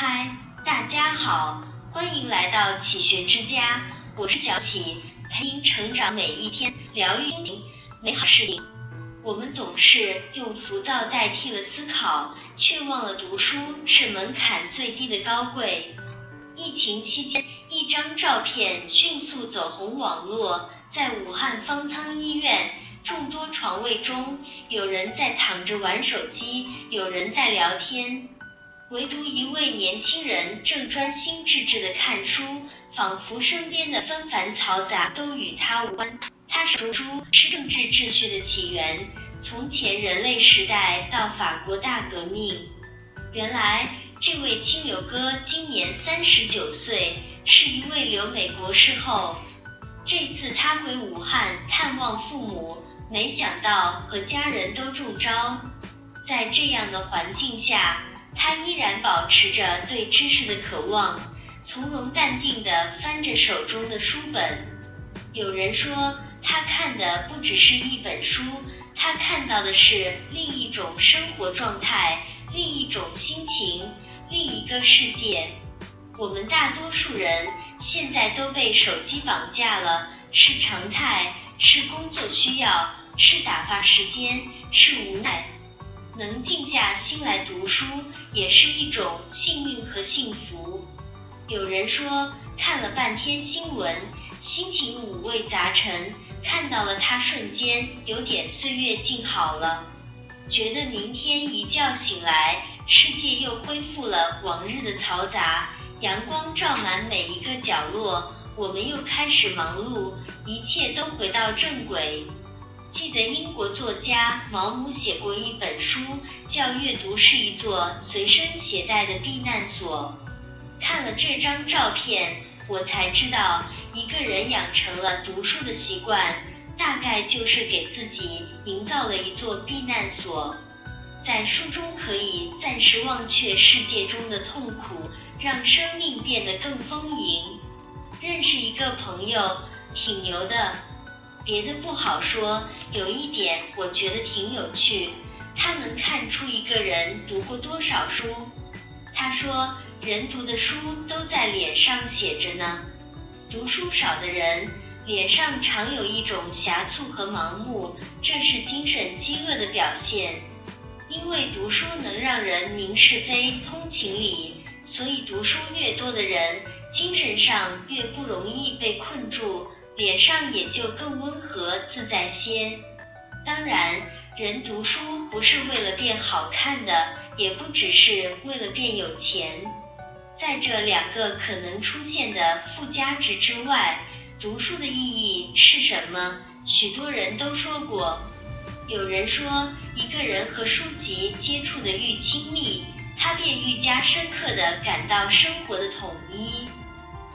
嗨，大家好，欢迎来到启学之家，我是小启，陪您成长每一天，疗愈心情，美好事情。我们总是用浮躁代替了思考，却忘了读书是门槛最低的高贵。疫情期间，一张照片迅速走红网络，在武汉方舱医院，众多床位中，有人在躺着玩手机，有人在聊天。唯独一位年轻人正专心致志地看书，仿佛身边的纷繁嘈杂都与他无关。他说：“书是政治秩序的起源，从前人类时代到法国大革命。”原来，这位清流哥今年三十九岁，是一位留美国士后。这次他回武汉探望父母，没想到和家人都中招。在这样的环境下，他依然保持着对知识的渴望，从容淡定地翻着手中的书本。有人说，他看的不只是一本书，他看到的是另一种生活状态，另一种心情，另一个世界。我们大多数人现在都被手机绑架了，是常态，是工作需要，是打发时间，是无奈。能静下心来读书，也是一种幸运和幸福。有人说，看了半天新闻，心情五味杂陈，看到了它，瞬间有点岁月静好了，觉得明天一觉醒来，世界又恢复了往日的嘈杂，阳光照满每一个角落，我们又开始忙碌，一切都回到正轨。记得英国作家毛姆写过一本书，叫《阅读是一座随身携带的避难所》。看了这张照片，我才知道，一个人养成了读书的习惯，大概就是给自己营造了一座避难所，在书中可以暂时忘却世界中的痛苦，让生命变得更丰盈。认识一个朋友，挺牛的。别的不好说，有一点我觉得挺有趣，他能看出一个人读过多少书。他说，人读的书都在脸上写着呢。读书少的人，脸上常有一种狭促和盲目，这是精神饥饿的表现。因为读书能让人明是非、通情理，所以读书越多的人，精神上越不容易被困住。脸上也就更温和自在些。当然，人读书不是为了变好看的，也不只是为了变有钱。在这两个可能出现的附加值之外，读书的意义是什么？许多人都说过。有人说，一个人和书籍接触的愈亲密，他便愈加深刻地感到生活的统一，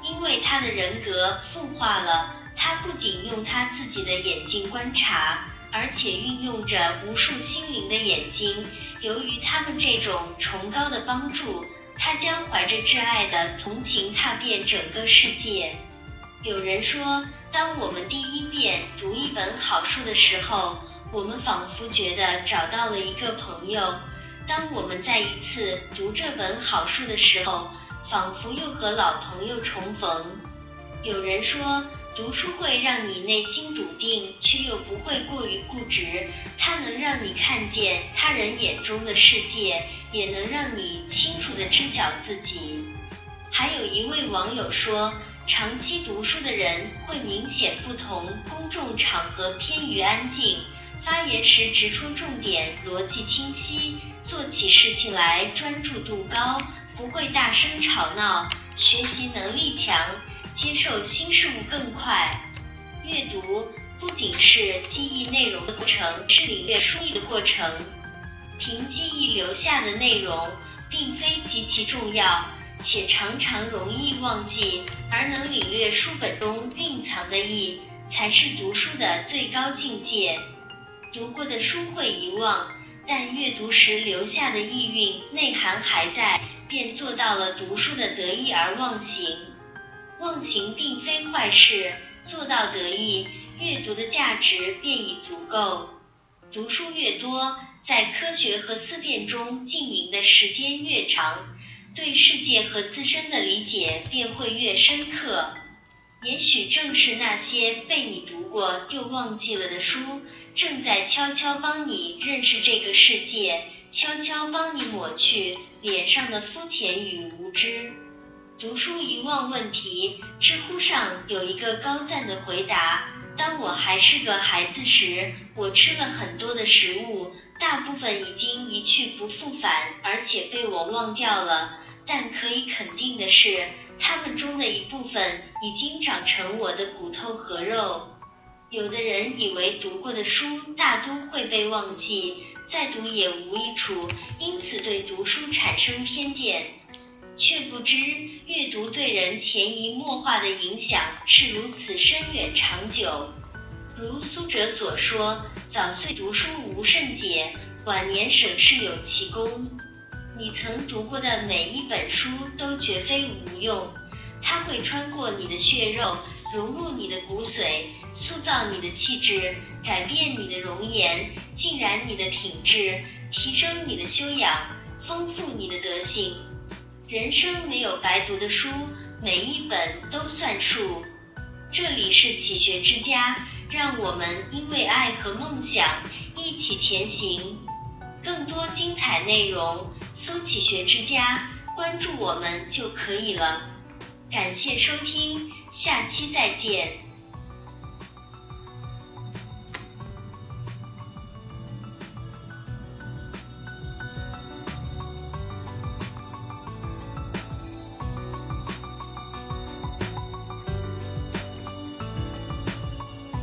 因为他的人格复化了。他不仅用他自己的眼睛观察，而且运用着无数心灵的眼睛。由于他们这种崇高的帮助，他将怀着挚爱的同情踏遍整个世界。有人说，当我们第一遍读一本好书的时候，我们仿佛觉得找到了一个朋友；当我们再一次读这本好书的时候，仿佛又和老朋友重逢。有人说。读书会让你内心笃定，却又不会过于固执。它能让你看见他人眼中的世界，也能让你清楚地知晓自己。还有一位网友说，长期读书的人会明显不同，公众场合偏于安静，发言时直戳重点，逻辑清晰，做起事情来专注度高，不会大声吵闹，学习能力强。接受新事物更快，阅读不仅是记忆内容的过程，是领略书意的过程。凭记忆留下的内容，并非极其重要，且常常容易忘记，而能领略书本中蕴藏的意，才是读书的最高境界。读过的书会遗忘，但阅读时留下的意蕴内涵还在，便做到了读书的得意而忘形。忘形并非坏事，做到得意，阅读的价值便已足够。读书越多，在科学和思辨中经营的时间越长，对世界和自身的理解便会越深刻。也许正是那些被你读过又忘记了的书，正在悄悄帮你认识这个世界，悄悄帮你抹去脸上的肤浅与无知。读书遗忘问题，知乎上有一个高赞的回答：当我还是个孩子时，我吃了很多的食物，大部分已经一去不复返，而且被我忘掉了。但可以肯定的是。他们中的一部分已经长成我的骨头和肉。有的人以为读过的书大都会被忘记，再读也无益处，因此对读书产生偏见，却不知阅读对人潜移默化的影响是如此深远长久。如苏辙所说：“早岁读书无甚解，晚年省事有其功。”你曾读过的每一本书都绝非无用，它会穿过你的血肉，融入你的骨髓，塑造你的气质，改变你的容颜，浸染你的品质，提升你的修养，丰富你的德行。人生没有白读的书，每一本都算数。这里是启学之家，让我们因为爱和梦想一起前行。更多精彩内容，搜“启学之家”，关注我们就可以了。感谢收听，下期再见。